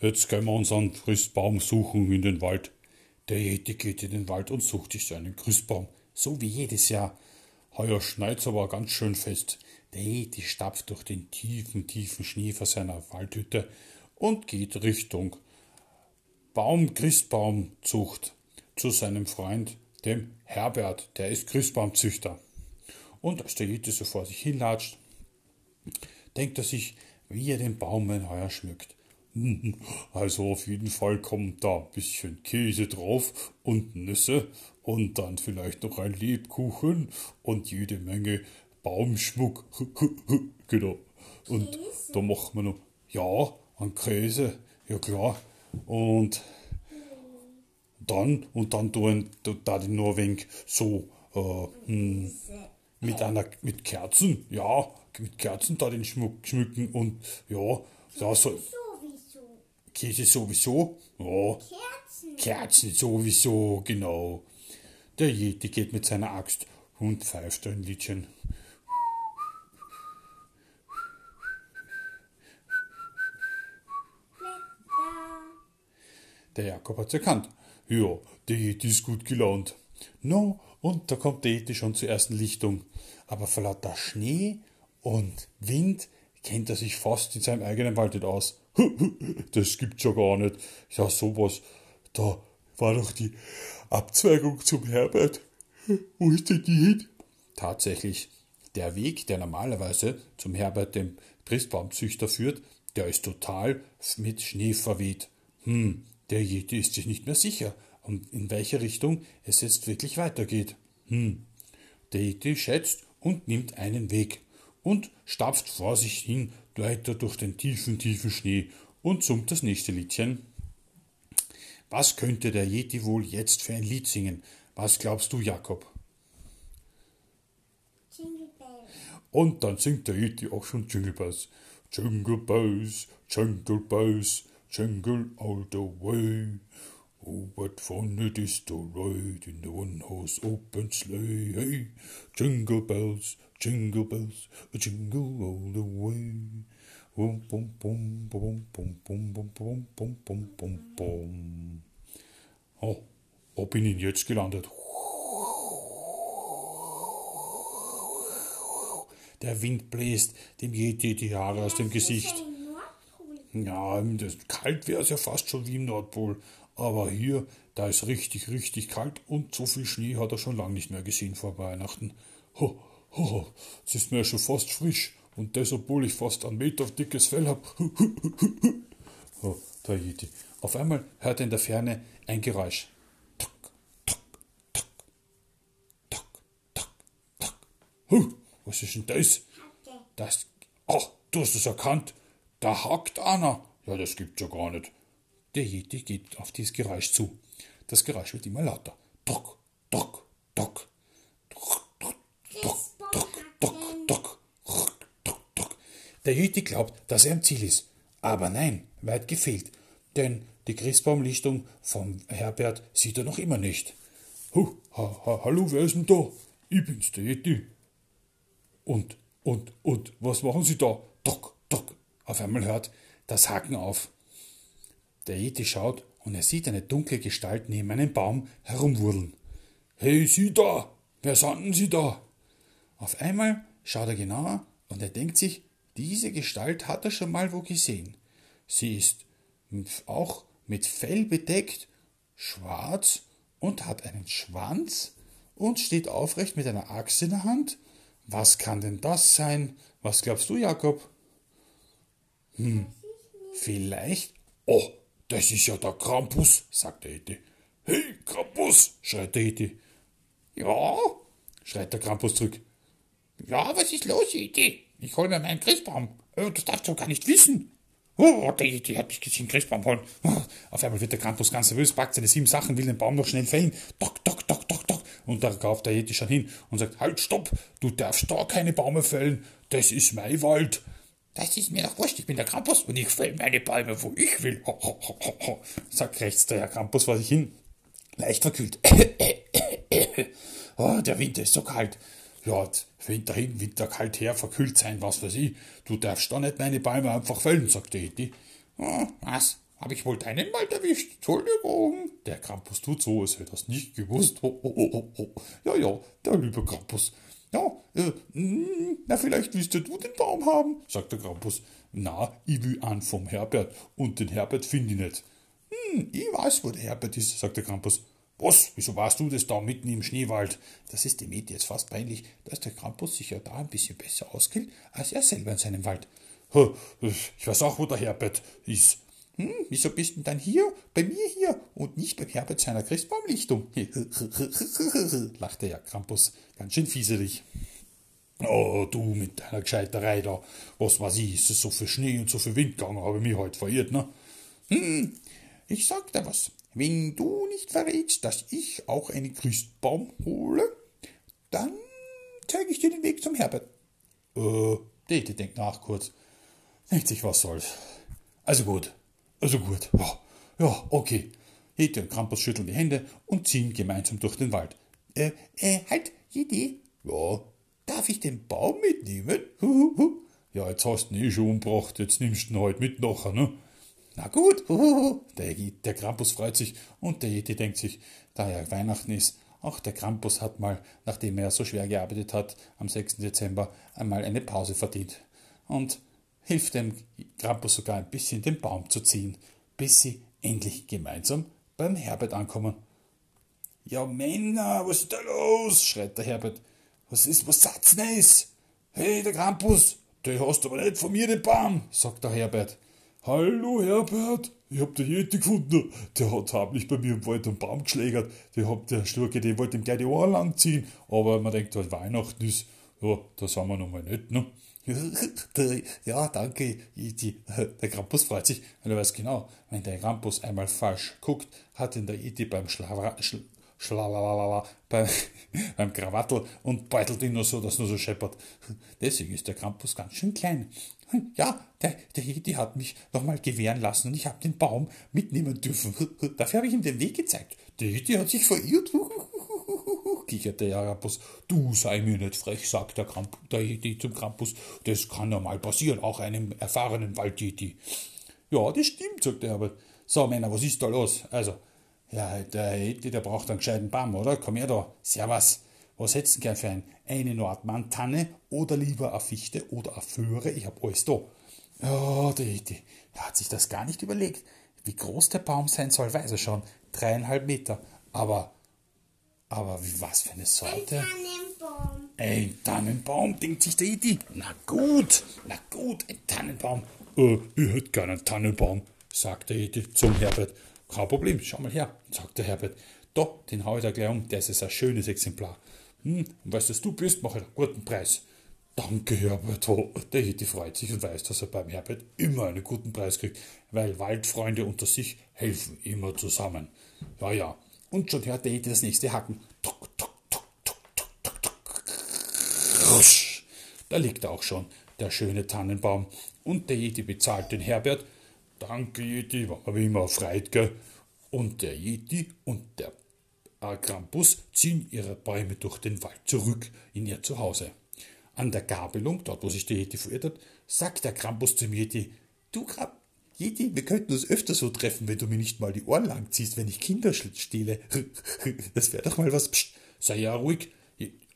jetzt gehen wir unseren Christbaum suchen in den Wald. Der Yeti geht in den Wald und sucht sich seinen Christbaum, so wie jedes Jahr. Heuer schneit's aber ganz schön fest. Der Yeti stapft durch den tiefen, tiefen Schnee vor seiner Waldhütte und geht Richtung Baum Christbaumzucht zu seinem Freund, dem Herbert, der ist Christbaumzüchter. Und als der Yeti so vor sich hinlatscht, denkt er sich, wie er den Baum heuer schmückt. Also auf jeden Fall kommt da ein bisschen Käse drauf und Nüsse und dann vielleicht noch ein Lebkuchen und jede Menge Baumschmuck. genau. Und da macht man noch, ja, ein Käse, ja klar. Und dann, und dann tun, da die nur ein wenig so, äh, hm, mit einer, mit Kerzen, ja, mit Kerzen da den Schmuck schmücken und, ja, ja, so. Käse sowieso, ja. Kerzen. Kerzen sowieso, genau. Der Yeti geht mit seiner Axt und pfeift ein Liedchen. Der Jakob hat's erkannt. Ja, der Yeti ist gut gelaunt. No, und da kommt der Yeti schon zur ersten Lichtung. Aber vor lauter Schnee und Wind kennt er sich fast in seinem eigenen Wald nicht aus. Das gibt's ja gar nicht. Ja, sowas. Da war doch die Abzweigung zum Herbert. Wo ist denn die hin? Tatsächlich, der Weg, der normalerweise zum Herbert, dem Christbaumzüchter, führt, der ist total mit Schnee verweht. Hm, der Yeti ist sich nicht mehr sicher, und in welche Richtung es jetzt wirklich weitergeht. Hm. Der Yeti schätzt und nimmt einen Weg und stapft vor sich hin weiter durch den tiefen, tiefen Schnee und summt das nächste Liedchen. Was könnte der Yeti wohl jetzt für ein Lied singen? Was glaubst du, Jakob? Und dann singt der Yeti auch schon Jingle Bells. Jingle Bells, Jingle Bells, Jingle all the way. Oh, what fun it is to ride in the one-horse open sleigh. Hey, jingle bells, jingle bells, jingle all the way. Bum, bum, bum, bum, bum, bum, bum, bum, bum, bum, bum, bum. Oh, wo bin ich jetzt gelandet? Der Wind bläst dem Yeti die Haare aus dem Gesicht. Ja, das, kalt wäre es ja fast schon wie im Nordpol. Aber hier, da ist richtig, richtig kalt und so viel Schnee hat er schon lange nicht mehr gesehen vor Weihnachten. Ho, ho, es ist mir schon fast frisch und das, obwohl ich fast einen Meter dickes Fell habe. oh, der Yeti. Auf einmal hört er in der Ferne ein Geräusch. Tok, tok, tok, tok, tok, tok. Huh, was ist denn das? Das. Ach, du hast es erkannt. Da hackt einer. Ja, das gibt's ja gar nicht. Der Yeti geht auf dieses Geräusch zu. Das Geräusch wird immer lauter. Dock, dock, dock. Der Yeti glaubt, dass er am Ziel ist. Aber nein, weit gefehlt. Denn die Christbaumlichtung vom Herbert sieht er noch immer nicht. Huh, ha, ha, hallo, wer ist denn da? Ich bin's, der Yeti. Und, und, und, was machen Sie da? Dock, dock. Auf einmal hört das Haken auf. Der Yeti schaut und er sieht eine dunkle Gestalt neben einem Baum herumwurdeln. Hey, Sie da! Wer sind Sie da? Auf einmal schaut er genauer und er denkt sich, diese Gestalt hat er schon mal wo gesehen. Sie ist auch mit Fell bedeckt, schwarz und hat einen Schwanz und steht aufrecht mit einer Axt in der Hand. Was kann denn das sein? Was glaubst du, Jakob? Hm, vielleicht. Oh, das ist ja der Krampus, sagt der Eti. Hey, Krampus, schreit der Eti. Ja, schreit der Krampus zurück. Ja, was ist los, Eti? Ich hol mir meinen Christbaum. Oh, das darfst du gar nicht wissen. Oh, der Eti hat mich gesehen, Christbaum holen. Oh, auf einmal wird der Krampus ganz nervös, packt seine sieben Sachen, will den Baum noch schnell fällen. Dock, dock, dock, dock, dock. Und da kauft der Eti schon hin und sagt, halt, stopp, du darfst da keine Bäume fällen. Das ist mein Wald. Das ist mir doch wurscht, ich bin der Krampus und ich fäll meine Bäume, wo ich will. Ho, ho, ho, ho, sagt rechts der Herr Krampus vor sich hin. Leicht verkühlt. oh, der Winter ist so kalt. Ja, Winter hin, Winter kalt her, verkühlt sein, was weiß ich. Du darfst da nicht meine Bäume einfach fällen, sagt der Eti. Oh, was? Habe ich wohl deinen Wald erwischt? Entschuldigung. Der Krampus tut so, als hätte er es nicht gewusst. Ho, ho, ho. Ja, ja, der liebe Krampus. Ja, äh, mh, na, vielleicht willst du den Baum haben, sagt der Krampus. Na, ich will an vom Herbert und den Herbert finde ich nicht. Hm, ich weiß, wo der Herbert ist, sagt der Krampus. Was? Wieso warst du das da mitten im Schneewald? Das ist dem Edi jetzt fast peinlich, dass der Krampus sich ja da ein bisschen besser auskennt, als er selber in seinem Wald. Ich weiß auch, wo der Herbert ist. Hm, wieso bist du dann hier, bei mir hier und nicht beim Herbert seiner Christbaumlichtung? lachte ja Krampus ganz schön fieselig. Oh, du mit deiner Gescheiterei da. Was weiß ich, ist es so viel Schnee und so viel Wind gegangen, habe ich mich heute verirrt, ne? Hm, ich sag dir was. Wenn du nicht verrätst, dass ich auch einen Christbaum hole, dann zeige ich dir den Weg zum Herbert. Äh, Dete denkt nach kurz. Denkt sich, was soll's. Also gut, also gut. Ja, ja, okay. Hete und Krampus schütteln die Hände und ziehen gemeinsam durch den Wald. Äh, äh, halt, Idee. Ja, darf ich den Baum mitnehmen? Huhuhu. Ja, jetzt hast du ihn eh schon umgebracht, jetzt nimmst du ihn halt mit nachher, ne? Na gut, der, der Krampus freut sich und der Yeti denkt sich, da ja Weihnachten ist, auch der Krampus hat mal, nachdem er so schwer gearbeitet hat, am 6. Dezember einmal eine Pause verdient und hilft dem Krampus sogar ein bisschen den Baum zu ziehen, bis sie endlich gemeinsam beim Herbert ankommen. Ja, Männer, was ist da los? schreit der Herbert. Was ist, was satz ist? Hey, der Krampus, du hast aber nicht von mir den Baum, sagt der Herbert. Hallo Herbert, ich hab den Yeti gefunden. Der hat heimlich bei mir im Wald einen Baum geschlägert. Der, hab, der Sturke, der wollte ihm gleich die Ohren langziehen. Aber man denkt, weil Weihnachten ist, ja, da sind wir noch mal nicht, ne? ja, danke, Yeti. Der Krampus freut sich, weil er weiß genau, wenn der Krampus einmal falsch guckt, hat ihn der Yeti beim Schla Schlalala beim, beim Krawattel und beutelt ihn nur so, dass nur so scheppert. Deswegen ist der Krampus ganz schön klein. Ja, der, der Yeti hat mich nochmal gewähren lassen und ich habe den Baum mitnehmen dürfen. Dafür habe ich ihm den Weg gezeigt. Der Yeti hat sich verirrt, kicherte Krampus. Du sei mir nicht frech, sagt der, Kramp der Yeti zum Krampus. Das kann ja mal passieren, auch einem erfahrenen Waldyeti. Ja, das stimmt, sagt der Herbert. So, Männer, was ist da los? Also, ja, der Yeti, der braucht einen gescheiten Baum, oder? Komm her da. Servus. Was hättest du gern für einen? Eine Nordmann-Tanne oder lieber eine Fichte oder eine Föhre? Ich hab alles da. Ja, der Yeti, er hat sich das gar nicht überlegt. Wie groß der Baum sein soll, weiß er schon. Dreieinhalb Meter. Aber, aber wie was für eine Sorte? Ein Tannenbaum. Ein Tannenbaum, denkt sich der Yeti. Na gut, na gut, ein Tannenbaum. Äh, ich hätte gern einen Tannenbaum, sagt der Yeti zum Herbert. Kein Problem, schau mal her, sagt der Herbert. Da, den hau ich dir gleich um, das ist ein schönes Exemplar. Hm, und weißt du, du bist, mach ich einen guten Preis. Danke, Herbert. Oh, der Yeti freut sich und weiß, dass er beim Herbert immer einen guten Preis kriegt, weil Waldfreunde unter sich helfen immer zusammen. Ja, ja. Und schon hört der Yeti das nächste Hacken. Tuk, tuk, tuk, tuk, tuk, tuk, tuk. Rusch. Da liegt auch schon der schöne Tannenbaum. Und der Yeti bezahlt den Herbert. Danke, Yeti, war wie immer freut, gell? Und der Yeti und der äh, Krampus ziehen ihre Bäume durch den Wald zurück in ihr Zuhause. An der Gabelung, dort wo sich der Yeti verirrt hat, sagt der Krampus zum Yeti, du Kramp, Yeti, wir könnten uns öfter so treffen, wenn du mir nicht mal die Ohren lang ziehst, wenn ich Kinder stehle. Das wäre doch mal was. Psst, sei ja ruhig.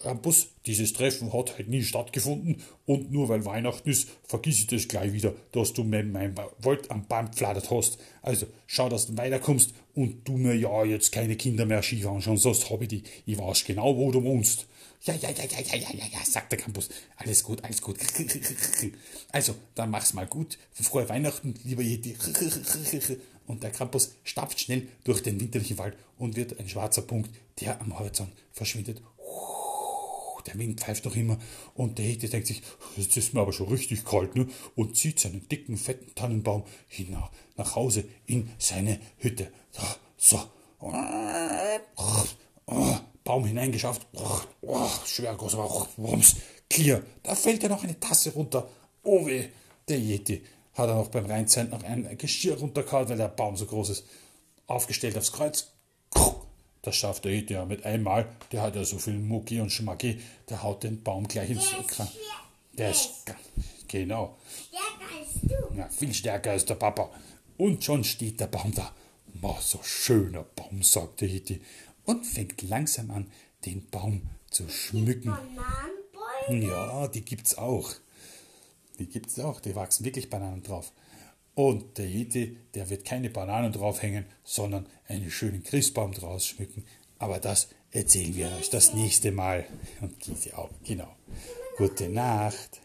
Krampus, dieses Treffen hat halt nie stattgefunden und nur weil Weihnachten ist, vergiss ich das gleich wieder, dass du mein, mein Wald am Baum pfladert hast. Also schau, dass du weiterkommst und du mir ja jetzt keine Kinder mehr Skifahren, schon sonst habe ich die. Ich weiß genau, wo du wohnst. Ja, ja, ja, ja, ja, ja, ja, ja, sagt der Campus. Alles gut, alles gut. Also, dann mach's mal gut. Frohe Weihnachten, lieber Yeti. Und der Krampus stapft schnell durch den winterlichen Wald und wird ein schwarzer Punkt, der am Horizont verschwindet der Wind pfeift noch immer und der Hete denkt sich, jetzt ist mir aber schon richtig kalt, ne? Und zieht seinen dicken, fetten Tannenbaum hinaus nach Hause in seine Hütte. So. Baum hineingeschafft. Schwer großer Rums. Clear. Da fällt ja noch eine Tasse runter. Oh weh. Der Yeti hat er noch beim Reinzahlen noch ein Geschirr runtergehauen, weil der Baum so groß ist. Aufgestellt aufs Kreuz. Das schafft der ja mit einmal. Der hat ja so viel Mucki und Schmacki, der haut den Baum gleich ins Kran. Der ist, genau. Stärker als du. Ja, viel stärker als der Papa. Und schon steht der Baum da. Ma, so schöner Baum, sagt der Hitti und fängt langsam an, den Baum zu schmücken. Ja, die gibt's auch. Die gibt's auch, die wachsen wirklich Bananen drauf. Und der Hitti, der wird keine Bananen draufhängen, sondern einen schönen Christbaum draus schmücken. Aber das erzählen wir euch das nächste Mal. Und Kisi auch, genau. Gute Nacht.